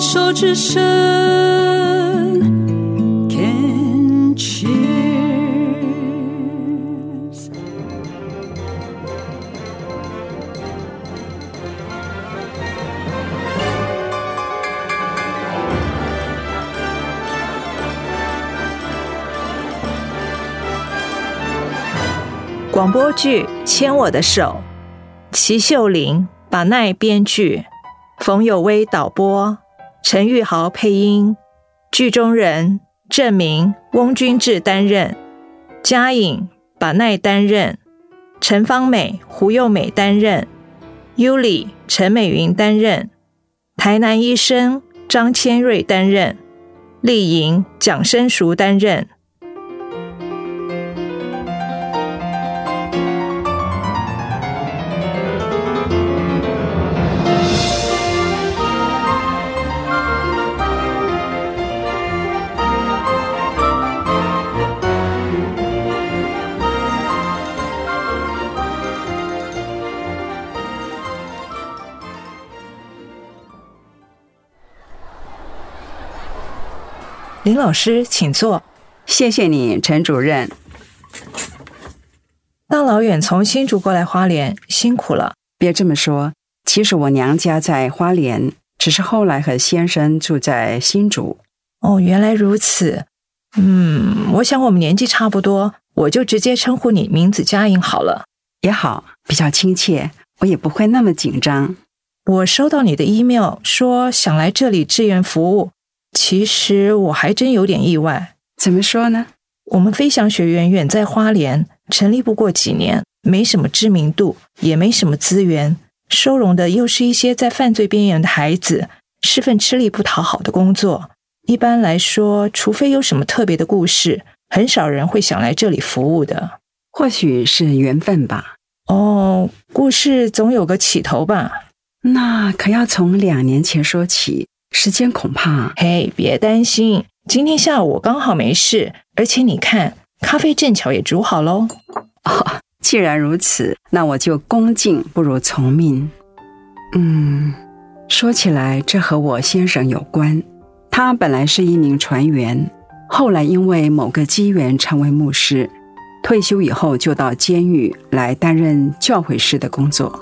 手之声，Can cheers。广播剧《牵我的手》，齐秀玲、把奈编剧，冯有威导播，陈玉豪配音，剧中人郑明、翁君志担任，嘉颖、把奈担任，陈芳美、胡幼美担任，Yuli、陈美云担任，台南医生张千瑞担任，丽莹、蒋生熟担任。林老师，请坐。谢谢你，陈主任。大老远从新竹过来花莲，辛苦了。别这么说，其实我娘家在花莲，只是后来和先生住在新竹。哦，原来如此。嗯，我想我们年纪差不多，我就直接称呼你名字佳颖好了。也好，比较亲切，我也不会那么紧张。我收到你的 email，说想来这里志愿服务。其实我还真有点意外。怎么说呢？我们飞翔学院远在花莲，成立不过几年，没什么知名度，也没什么资源，收容的又是一些在犯罪边缘的孩子，是份吃力不讨好的工作。一般来说，除非有什么特别的故事，很少人会想来这里服务的。或许是缘分吧。哦，故事总有个起头吧？那可要从两年前说起。时间恐怕……嘿，别担心，今天下午我刚好没事，而且你看，咖啡正巧也煮好喽。哦，既然如此，那我就恭敬不如从命。嗯，说起来，这和我先生有关。他本来是一名船员，后来因为某个机缘成为牧师，退休以后就到监狱来担任教诲师的工作。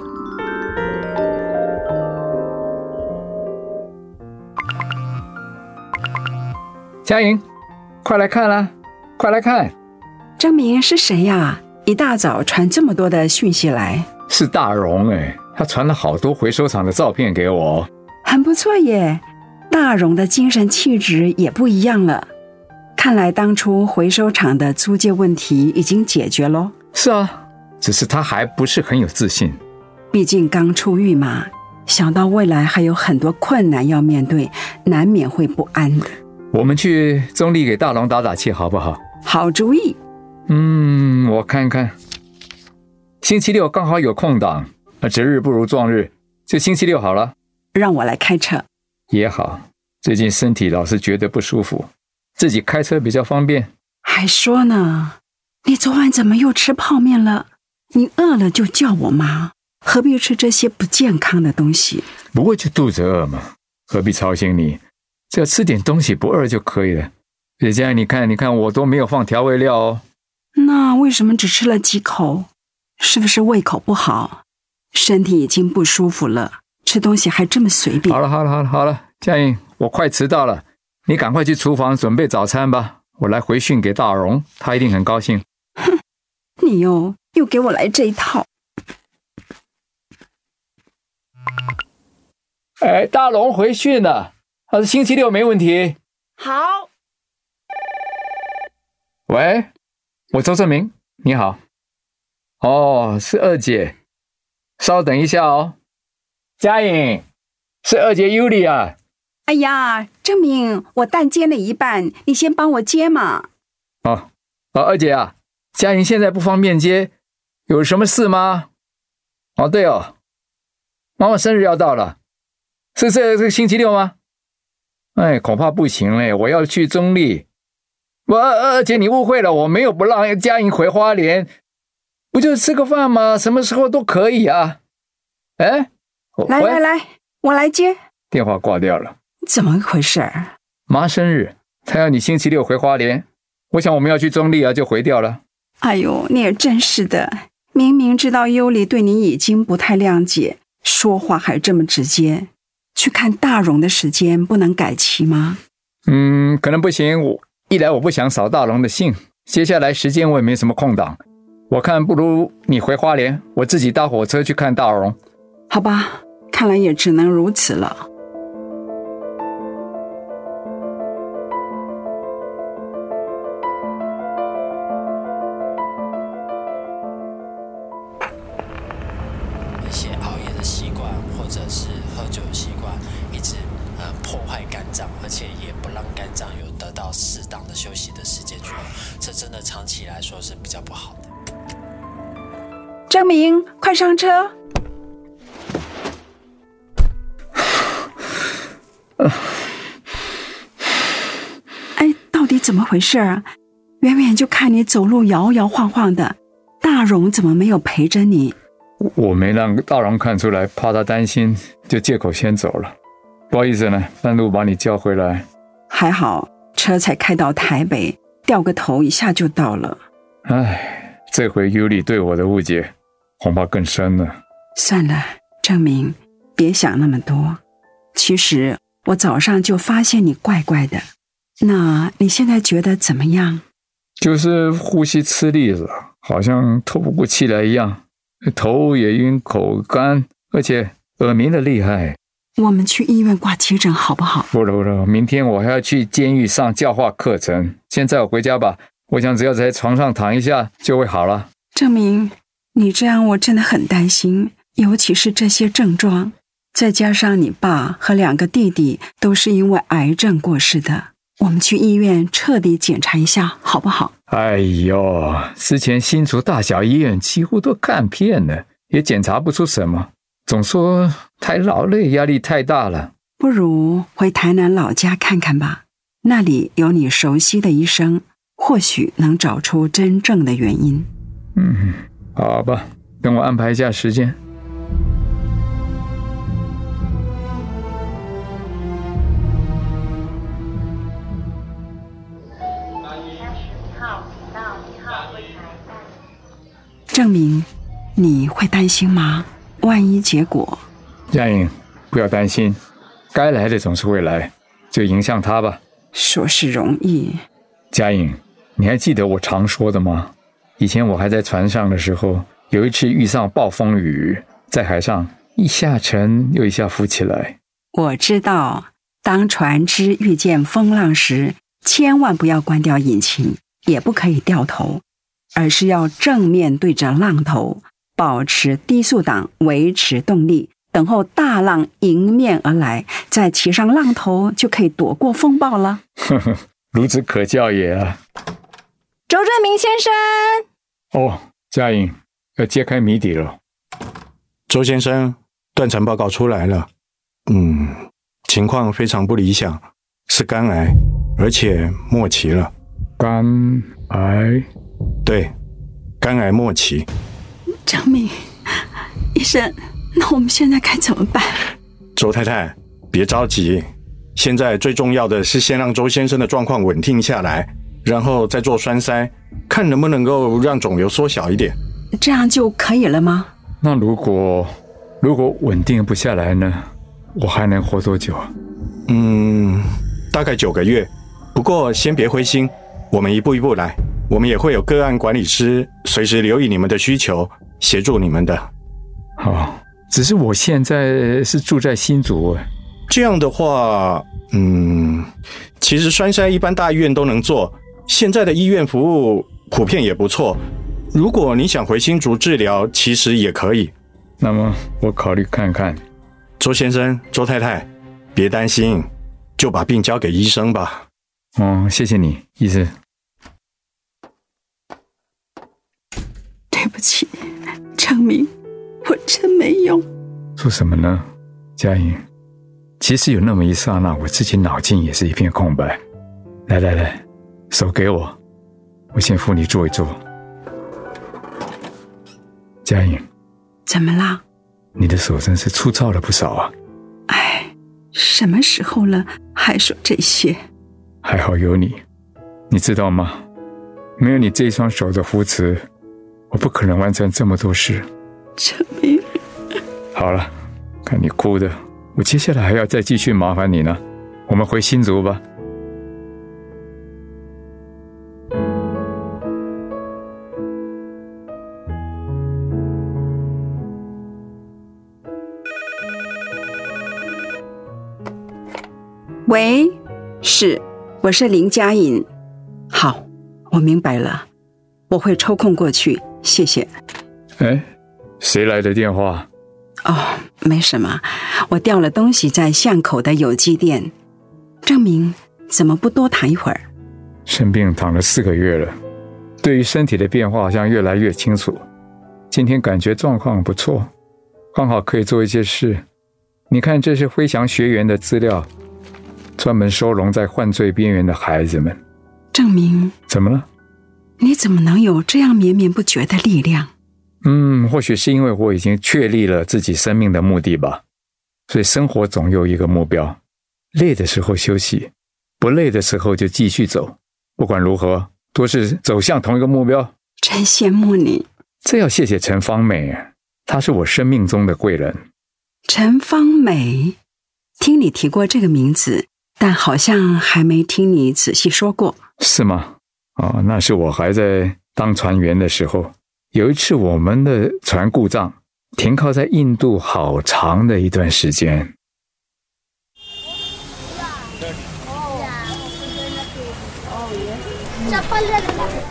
嘉颖，快来看啦！快来看，证明是谁呀？一大早传这么多的讯息来，是大荣哎，他传了好多回收厂的照片给我，很不错耶。大荣的精神气质也不一样了，看来当初回收厂的租借问题已经解决喽。是啊，只是他还不是很有自信，毕竟刚出狱嘛，想到未来还有很多困难要面对，难免会不安的。我们去中立给大龙打打气，好不好？好主意。嗯，我看看，星期六刚好有空档，那择日不如撞日，就星期六好了。让我来开车也好。最近身体老是觉得不舒服，自己开车比较方便。还说呢，你昨晚怎么又吃泡面了？你饿了就叫我妈，何必吃这些不健康的东西？不过就肚子饿嘛，何必操心你？只要吃点东西不饿就可以了。姐姐，你看，你看，我都没有放调味料哦。那为什么只吃了几口？是不是胃口不好？身体已经不舒服了，吃东西还这么随便？好了，好了，好了，好了，佳颖，我快迟到了，你赶快去厨房准备早餐吧。我来回讯给大荣，他一定很高兴。哼，你又又给我来这一套。哎，大龙回讯了。他是星期六没问题。好。喂，我周正明，你好。哦，是二姐，稍等一下哦。佳颖，是二姐尤里啊。哎呀，正明，我蛋煎了一半，你先帮我接嘛。哦，哦，二姐啊，佳颖现在不方便接，有什么事吗？哦，对哦，妈妈生日要到了，是这这个星期六吗？哎，恐怕不行嘞！我要去中立。我二姐，你误会了，我没有不让嘉颖回花莲，不就吃个饭吗？什么时候都可以啊！哎，来来来，我来接。电话挂掉了。怎么回事儿？妈生日，她要你星期六回花莲。我想我们要去中立啊，就回掉了。哎呦，你也真是的，明明知道尤里对你已经不太谅解，说话还这么直接。去看大荣的时间不能改期吗？嗯，可能不行。我一来我不想扫大荣的兴，接下来时间我也没什么空档。我看不如你回花莲，我自己搭火车去看大荣。好吧，看来也只能如此了。者是喝酒的习惯，一直呃破坏肝脏，而且也不让肝脏有得到适当的休息的时间去，这真的长期来说是比较不好的。张明，快上车！哎，到底怎么回事啊？远远就看你走路摇摇晃晃的，大荣怎么没有陪着你？我没让大郎看出来，怕他担心，就借口先走了。不好意思呢，半路把你叫回来。还好车才开到台北，掉个头一下就到了。唉，这回尤里对我的误解恐怕更深了。算了，证明，别想那么多。其实我早上就发现你怪怪的。那你现在觉得怎么样？就是呼吸吃力了，好像透不过气来一样，头也晕，口干，而且耳鸣的厉害。我们去医院挂急诊好不好？不了不了，明天我还要去监狱上教化课程。现在我回家吧，我想只要在床上躺一下就会好了。证明，你这样我真的很担心，尤其是这些症状，再加上你爸和两个弟弟都是因为癌症过世的。我们去医院彻底检查一下好不好？哎呦，之前新竹大小医院几乎都看遍了，也检查不出什么，总说太劳累，压力太大了。不如回台南老家看看吧，那里有你熟悉的医生，或许能找出真正的原因。嗯，好吧，等我安排一下时间。证明你会担心吗？万一结果……佳颖，不要担心，该来的总是会来，就迎向他吧。说是容易，佳颖，你还记得我常说的吗？以前我还在船上的时候，有一次遇上暴风雨，在海上一下沉又一下浮起来。我知道，当船只遇见风浪时，千万不要关掉引擎，也不可以掉头。而是要正面对着浪头，保持低速档，维持动力，等候大浪迎面而来，再骑上浪头，就可以躲过风暴了。呵呵，孺子可教也啊！周正明先生，哦，佳颖要揭开谜底了。周先生，断层报告出来了，嗯，情况非常不理想，是肝癌，而且末期了。肝癌。对，肝癌末期。张明医生，那我们现在该怎么办？周太太，别着急，现在最重要的是先让周先生的状况稳定下来，然后再做栓塞，看能不能够让肿瘤缩小一点。这样就可以了吗？那如果如果稳定不下来呢？我还能活多久？嗯，大概九个月。不过先别灰心，我们一步一步来。我们也会有个案管理师随时留意你们的需求，协助你们的。好，只是我现在是住在新竹，这样的话，嗯，其实栓塞一般大医院都能做，现在的医院服务普遍也不错。如果你想回新竹治疗，其实也可以。那么我考虑看看。周先生、周太太，别担心，就把病交给医生吧。嗯，谢谢你，医生。程明，我真没用。说什么呢，佳颖？其实有那么一刹那，我自己脑筋也是一片空白。来来来，手给我，我先扶你坐一坐。佳颖，怎么啦？你的手真是粗糙了不少啊。哎，什么时候了还说这些？还好有你，你知道吗？没有你这一双手的扶持，我不可能完成这么多事。陈明，好了，看你哭的，我接下来还要再继续麻烦你呢。我们回新竹吧。喂，是，我是林佳颖。好，我明白了，我会抽空过去，谢谢。哎，谁来的电话？哦，没什么，我掉了东西在巷口的有机店。证明，怎么不多躺一会儿？生病躺了四个月了，对于身体的变化好像越来越清楚。今天感觉状况不错，刚好可以做一些事。你看，这是飞翔学员的资料，专门收容在犯罪边缘的孩子们。证明，怎么了？你怎么能有这样绵绵不绝的力量？嗯，或许是因为我已经确立了自己生命的目的吧。所以生活总有一个目标，累的时候休息，不累的时候就继续走。不管如何，都是走向同一个目标。真羡慕你，这要谢谢陈芳美，她是我生命中的贵人。陈芳美。听你提过这个名字，但好像还没听你仔细说过。是吗？哦，那是我还在当船员的时候，有一次我们的船故障，停靠在印度好长的一段时间。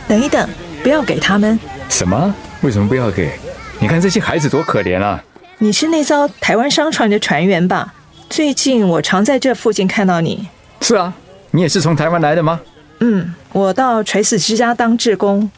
等一等，不要给他们。什么？为什么不要给？你看这些孩子多可怜啊！你是那艘台湾商船的船员吧？最近我常在这附近看到你。是啊，你也是从台湾来的吗？嗯，我到垂死之家当志工。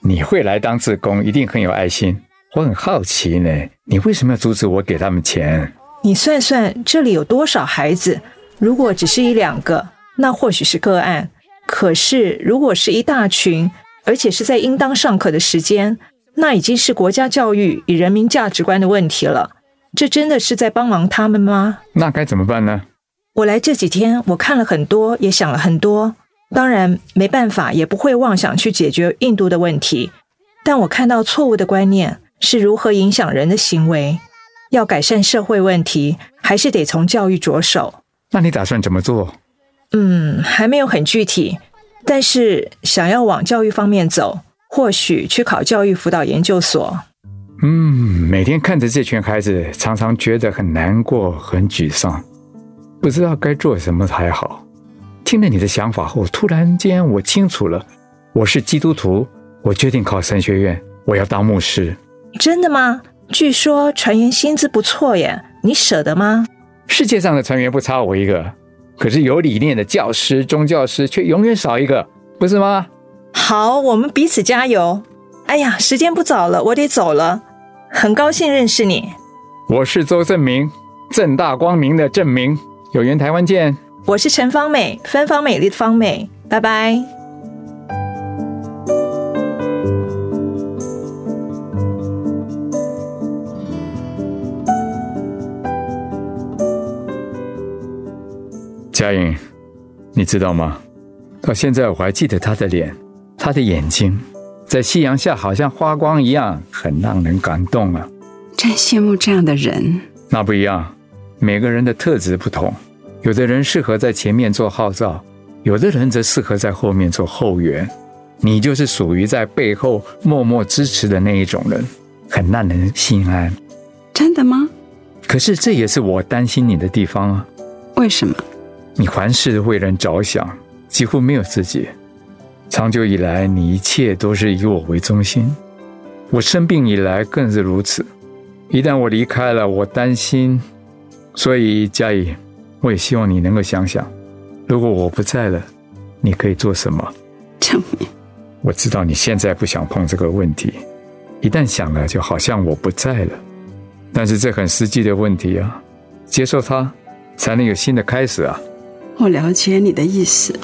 你会来当志工，一定很有爱心。我很好奇呢，你为什么要阻止我给他们钱？你算算这里有多少孩子？如果只是一两个，那或许是个案。可是如果是一大群，而且是在应当上课的时间，那已经是国家教育与人民价值观的问题了。这真的是在帮忙他们吗？那该怎么办呢？我来这几天，我看了很多，也想了很多。当然没办法，也不会妄想去解决印度的问题。但我看到错误的观念是如何影响人的行为。要改善社会问题，还是得从教育着手。那你打算怎么做？嗯，还没有很具体，但是想要往教育方面走，或许去考教育辅导研究所。嗯，每天看着这群孩子，常常觉得很难过、很沮丧，不知道该做什么才好。听了你的想法后，突然间我清楚了，我是基督徒，我决定考神学院，我要当牧师。真的吗？据说船员薪资不错耶，你舍得吗？世界上的船员不差我一个，可是有理念的教师、宗教师却永远少一个，不是吗？好，我们彼此加油。哎呀，时间不早了，我得走了。很高兴认识你，我是周正明，正大光明的正明，有缘台湾见。我是陈芳美，芬芳美丽的芳美，拜拜。佳颖，你知道吗？到现在我还记得他的脸，他的眼睛，在夕阳下好像花光一样，很让人感动啊。真羡慕这样的人。那不一样，每个人的特质不同，有的人适合在前面做号召，有的人则适合在后面做后援。你就是属于在背后默默支持的那一种人，很让人心安。真的吗？可是这也是我担心你的地方啊。为什么？你凡事为人着想，几乎没有自己。长久以来，你一切都是以我为中心。我生病以来更是如此。一旦我离开了，我担心。所以嘉怡，我也希望你能够想想，如果我不在了，你可以做什么？证明我知道你现在不想碰这个问题，一旦想了，就好像我不在了。但是这很实际的问题啊，接受它，才能有新的开始啊。我了解你的意思。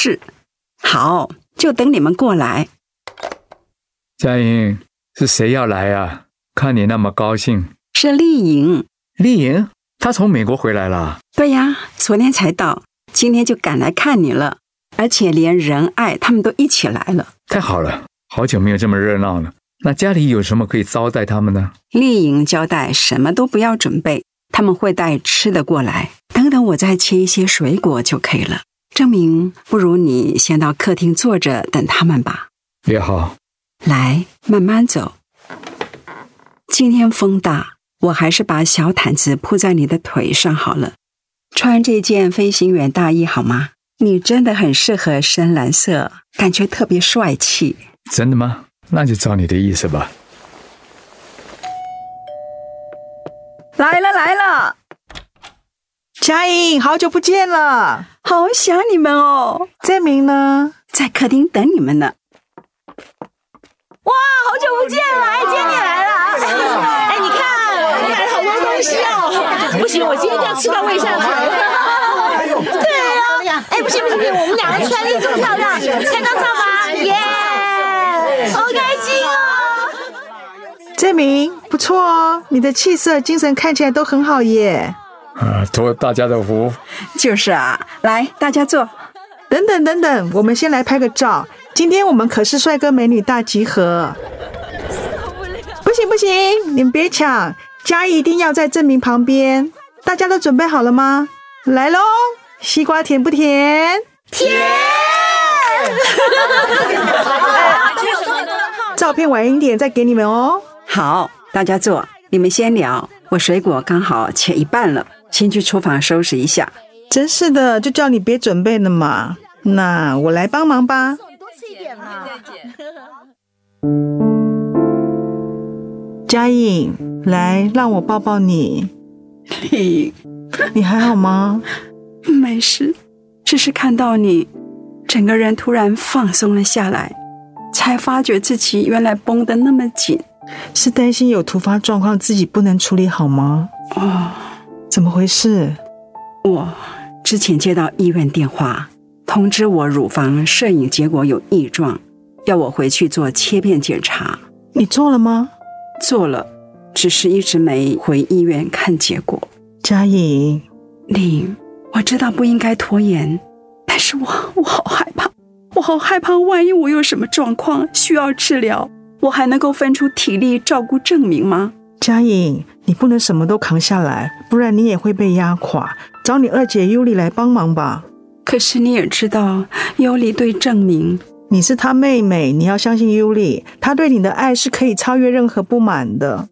是，好，就等你们过来。佳莹，是谁要来啊？看你那么高兴。是丽颖，丽颖，她从美国回来了。对呀，昨天才到，今天就赶来看你了，而且连仁爱他们都一起来了。太好了，好久没有这么热闹了。那家里有什么可以招待他们呢？丽颖交代什么都不要准备，他们会带吃的过来。等等，我再切一些水果就可以了。证明，不如你先到客厅坐着等他们吧。也好，来，慢慢走。今天风大，我还是把小毯子铺在你的腿上好了。穿这件飞行员大衣好吗？你真的很适合深蓝色，感觉特别帅气。真的吗？那就照你的意思吧。来了来了，佳颖，好久不见了。好想你们哦，证明呢？在客厅等你们呢。哇，好久不见了，哎，今天你来了。哎，你看，我买了好多东西哦。不行，我今天就要吃到胃下垂。对啊，哎，不行不行不行，我们两个穿的这么漂亮，拍张照吧，耶！好开心哦。证明不错哦，你的气色、精神看起来都很好耶。啊，托大家的福。就是啊，来，大家坐。等等等等，我们先来拍个照。今天我们可是帅哥美女大集合。不行不行，你们别抢，嘉义一定要在证明旁边。大家都准备好了吗？来喽，西瓜甜不甜？甜。照片晚一点再给你们哦。好，大家坐，你们先聊。我水果刚好切一半了，先去厨房收拾一下。真是的，就叫你别准备了嘛。那我来帮忙吧。多吃一点嘛。嘉颖，来，让我抱抱你。你你还好吗？颖，没事，只是看到你，整个人突然放松了下来，才发觉自己原来绷得那么紧。是担心有突发状况自己不能处理好吗？哦，怎么回事？我之前接到医院电话，通知我乳房摄影结果有异状，要我回去做切片检查。你做了吗？做了，只是一直没回医院看结果。佳颖，你，我知道不应该拖延，但是我我好害怕，我好害怕，万一我有什么状况需要治疗，我还能够分出体力照顾证明吗？嘉颖，你不能什么都扛下来，不然你也会被压垮。找你二姐尤里来帮忙吧。可是你也知道，尤里对证明，你是他妹妹，你要相信尤里，他对你的爱是可以超越任何不满的。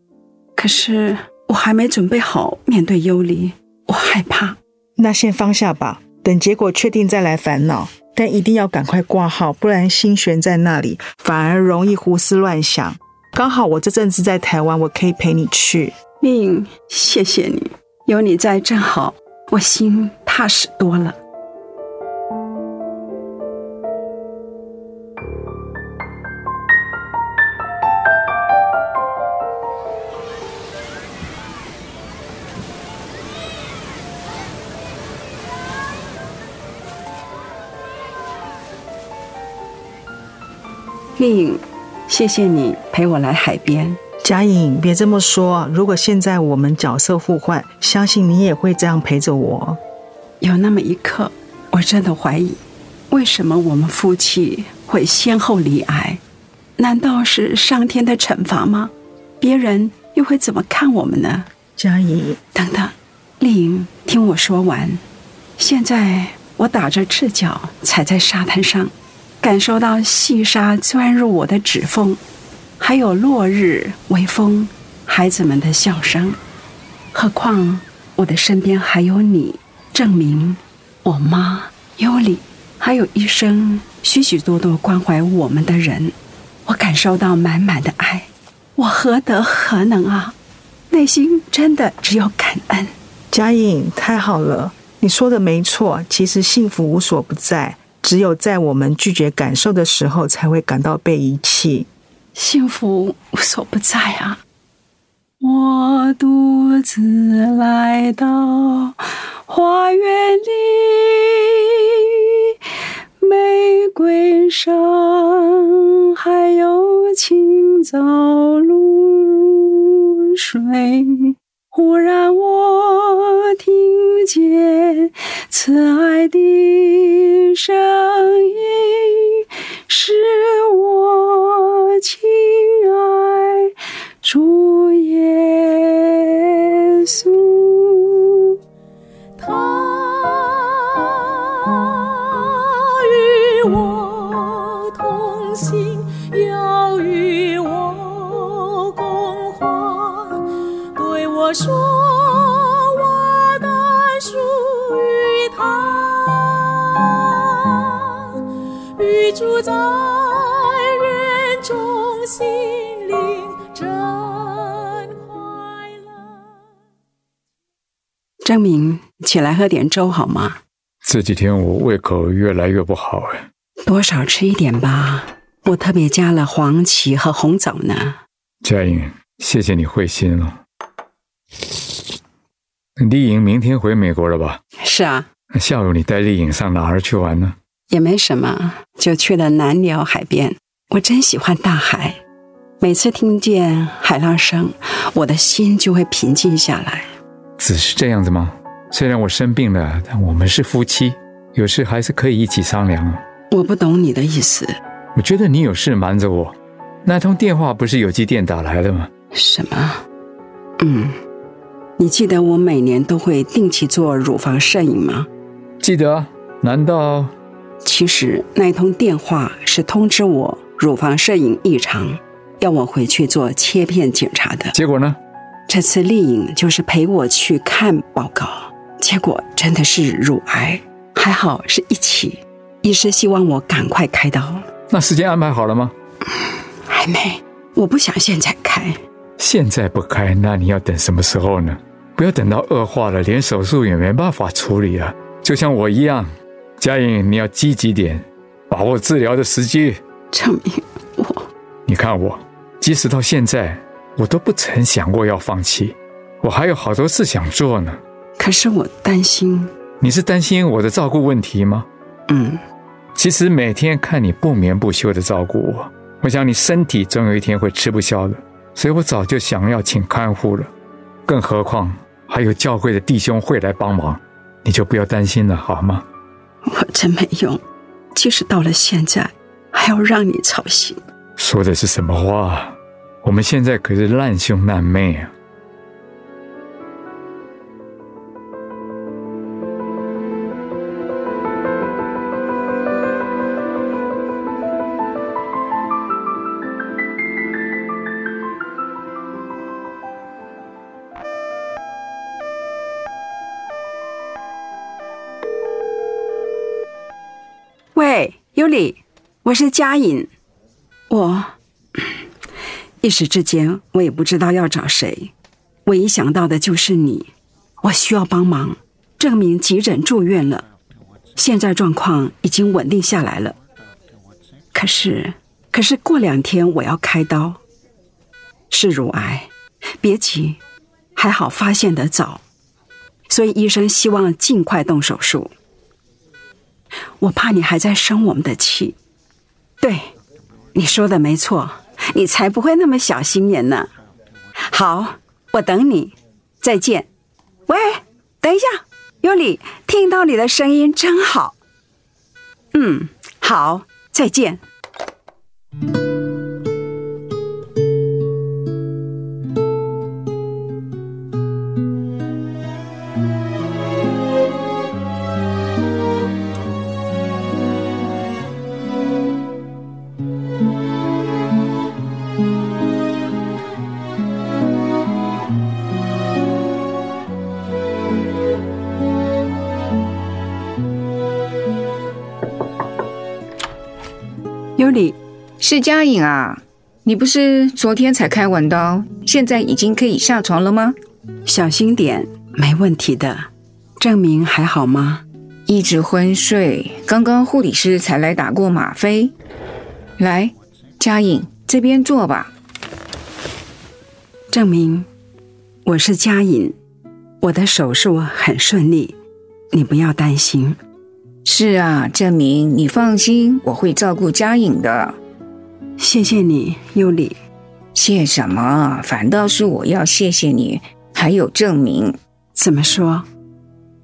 可是我还没准备好面对尤里，我害怕。那先放下吧，等结果确定再来烦恼。但一定要赶快挂号，不然心悬在那里，反而容易胡思乱想。刚好我这阵子在台湾，我可以陪你去。令，谢谢你，有你在正好，我心踏实多了。令，谢谢你陪我来海边。嘉颖，别这么说。如果现在我们角色互换，相信你也会这样陪着我。有那么一刻，我真的怀疑，为什么我们夫妻会先后离癌？难道是上天的惩罚吗？别人又会怎么看我们呢？嘉颖，等等，丽颖，听我说完。现在我打着赤脚踩在沙滩上，感受到细沙钻入我的指缝，还有落日、微风、孩子们的笑声。何况我的身边还有你，证明我妈、尤里，还有一生许许多多关怀我们的人。我感受到满满的爱，我何德何能啊？内心真的只有感恩。嘉颖，太好了，你说的没错。其实幸福无所不在，只有在我们拒绝感受的时候，才会感到被遗弃。幸福无所不在啊！我独自来到花园里，玫瑰上，还有清早露水。忽然我听见慈爱的声音，是我亲爱主耶稣。他与我同行，要与我共话，对我说：“与主在人中心灵真快乐。”郑明，起来喝点粥好吗？这几天我胃口越来越不好哎。多少吃一点吧。我特别加了黄芪和红枣呢。佳颖，谢谢你会心了。丽颖明天回美国了吧？是啊，那下午你带丽颖上哪儿去玩呢？也没什么，就去了南辽海边。我真喜欢大海，每次听见海浪声，我的心就会平静下来。只是这样子吗？虽然我生病了，但我们是夫妻，有事还是可以一起商量。我不懂你的意思。我觉得你有事瞒着我。那通电话不是有机电打来的吗？什么？嗯，你记得我每年都会定期做乳房摄影吗？记得啊？难道其实那一通电话是通知我乳房摄影异常，要我回去做切片检查的。结果呢？这次丽颖就是陪我去看报告，结果真的是乳癌，还好是一起。医师希望我赶快开刀，那时间安排好了吗？还没，我不想现在开。现在不开，那你要等什么时候呢？不要等到恶化了，连手术也没办法处理了。就像我一样，佳颖，你要积极点，把握治疗的时机。证明我，你看我，即使到现在，我都不曾想过要放弃，我还有好多事想做呢。可是我担心，你是担心我的照顾问题吗？嗯，其实每天看你不眠不休的照顾我，我想你身体总有一天会吃不消的，所以我早就想要请看护了。更何况还有教会的弟兄会来帮忙，你就不要担心了，好吗？我真没用，即使到了现在，还要让你操心。说的是什么话？我们现在可是难兄难妹啊！里，我是佳颖。我一时之间我也不知道要找谁，唯一想到的就是你。我需要帮忙，证明急诊住院了，现在状况已经稳定下来了。可是，可是过两天我要开刀，是乳癌，别急，还好发现得早，所以医生希望尽快动手术。我怕你还在生我们的气。对，你说的没错，你才不会那么小心眼呢。好，我等你，再见。喂，等一下，尤里，听到你的声音真好。嗯，好，再见。尤里，是佳颖啊，你不是昨天才开完刀，现在已经可以下床了吗？小心点，没问题的。证明还好吗？一直昏睡，刚刚护理师才来打过吗啡。来，佳颖这边坐吧。证明我是佳颖，我的手术很顺利，你不要担心。是啊，证明你放心，我会照顾佳颖的。谢谢你，尤里。谢什么？反倒是我要谢谢你。还有证明，怎么说？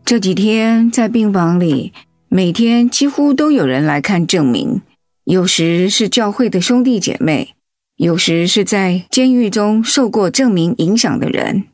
这几天在病房里，每天几乎都有人来看证明。有时是教会的兄弟姐妹，有时是在监狱中受过证明影响的人。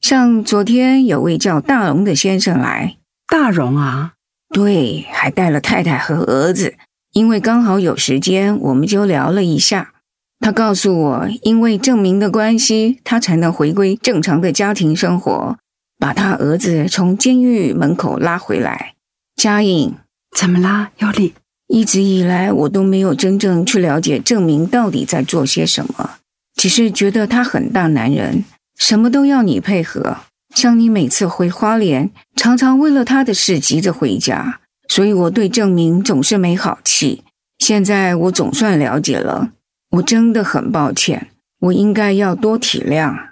像昨天有位叫大荣的先生来，大荣啊，对，还带了太太和儿子。因为刚好有时间，我们就聊了一下。他告诉我，因为证明的关系，他才能回归正常的家庭生活，把他儿子从监狱门口拉回来。佳颖，怎么啦，尤里？一直以来，我都没有真正去了解证明到底在做些什么，只是觉得他很大男人，什么都要你配合。像你每次回花莲，常常为了他的事急着回家，所以我对证明总是没好气。现在我总算了解了。我真的很抱歉，我应该要多体谅。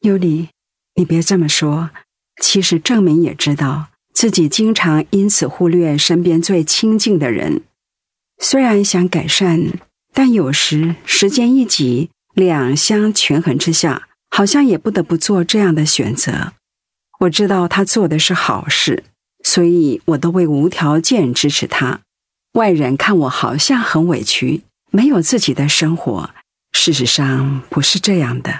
尤里，你别这么说。其实郑明也知道自己经常因此忽略身边最亲近的人。虽然想改善，但有时时间一挤，两相权衡之下，好像也不得不做这样的选择。我知道他做的是好事，所以我都会无条件支持他。外人看我好像很委屈。没有自己的生活，事实上不是这样的。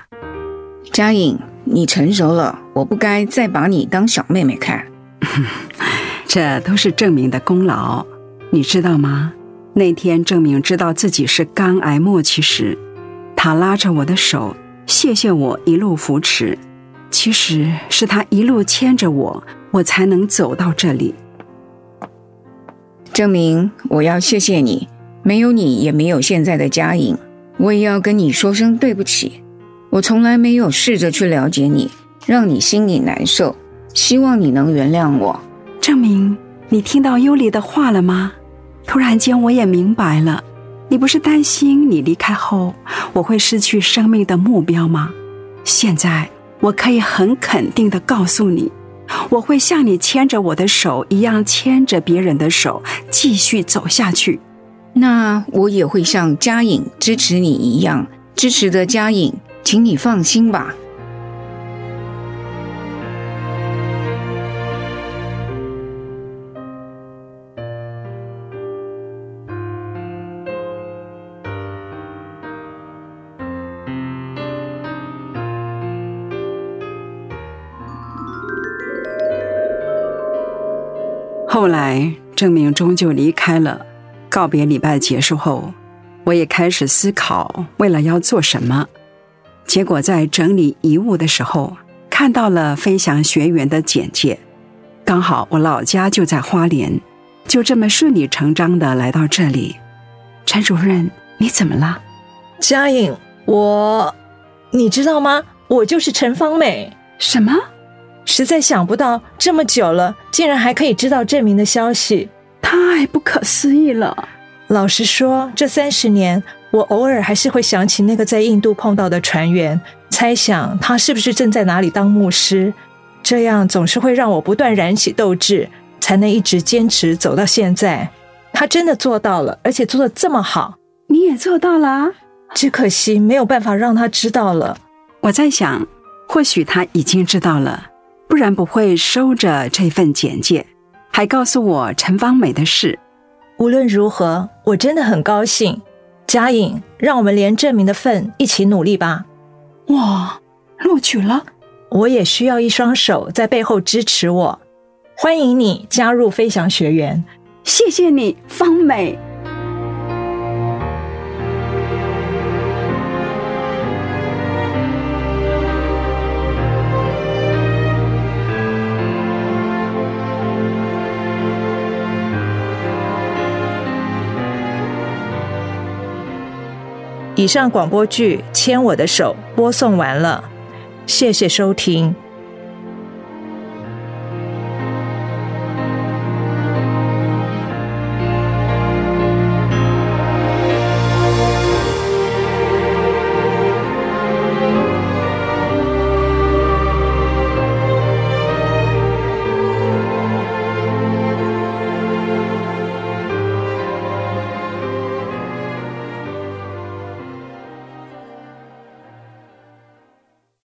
嘉颖，你成熟了，我不该再把你当小妹妹看。这都是证明的功劳，你知道吗？那天证明知道自己是肝癌末期时，他拉着我的手，谢谢我一路扶持。其实是他一路牵着我，我才能走到这里。证明，我要谢谢你。没有你，也没有现在的佳颖。我也要跟你说声对不起。我从来没有试着去了解你，让你心里难受。希望你能原谅我。证明你听到尤里的话了吗？突然间，我也明白了。你不是担心你离开后我会失去生命的目标吗？现在我可以很肯定的告诉你，我会像你牵着我的手一样牵着别人的手，继续走下去。那我也会像嘉颖支持你一样支持的嘉颖，请你放心吧。后来，郑明终究离开了。告别礼拜结束后，我也开始思考未来要做什么。结果在整理遗物的时候，看到了飞翔学员的简介。刚好我老家就在花莲，就这么顺理成章的来到这里。陈主任，你怎么了？佳颖，我，你知道吗？我就是陈芳美。什么？实在想不到，这么久了，竟然还可以知道证明的消息。太不可思议了！老实说，这三十年，我偶尔还是会想起那个在印度碰到的船员，猜想他是不是正在哪里当牧师。这样总是会让我不断燃起斗志，才能一直坚持走到现在。他真的做到了，而且做的这么好。你也做到了，只可惜没有办法让他知道了。我在想，或许他已经知道了，不然不会收着这份简介。还告诉我陈芳美的事。无论如何，我真的很高兴。佳颖，让我们连证明的份一起努力吧。哇，录取了！我也需要一双手在背后支持我。欢迎你加入飞翔学员。谢谢你，芳美。以上广播剧《牵我的手》播送完了，谢谢收听。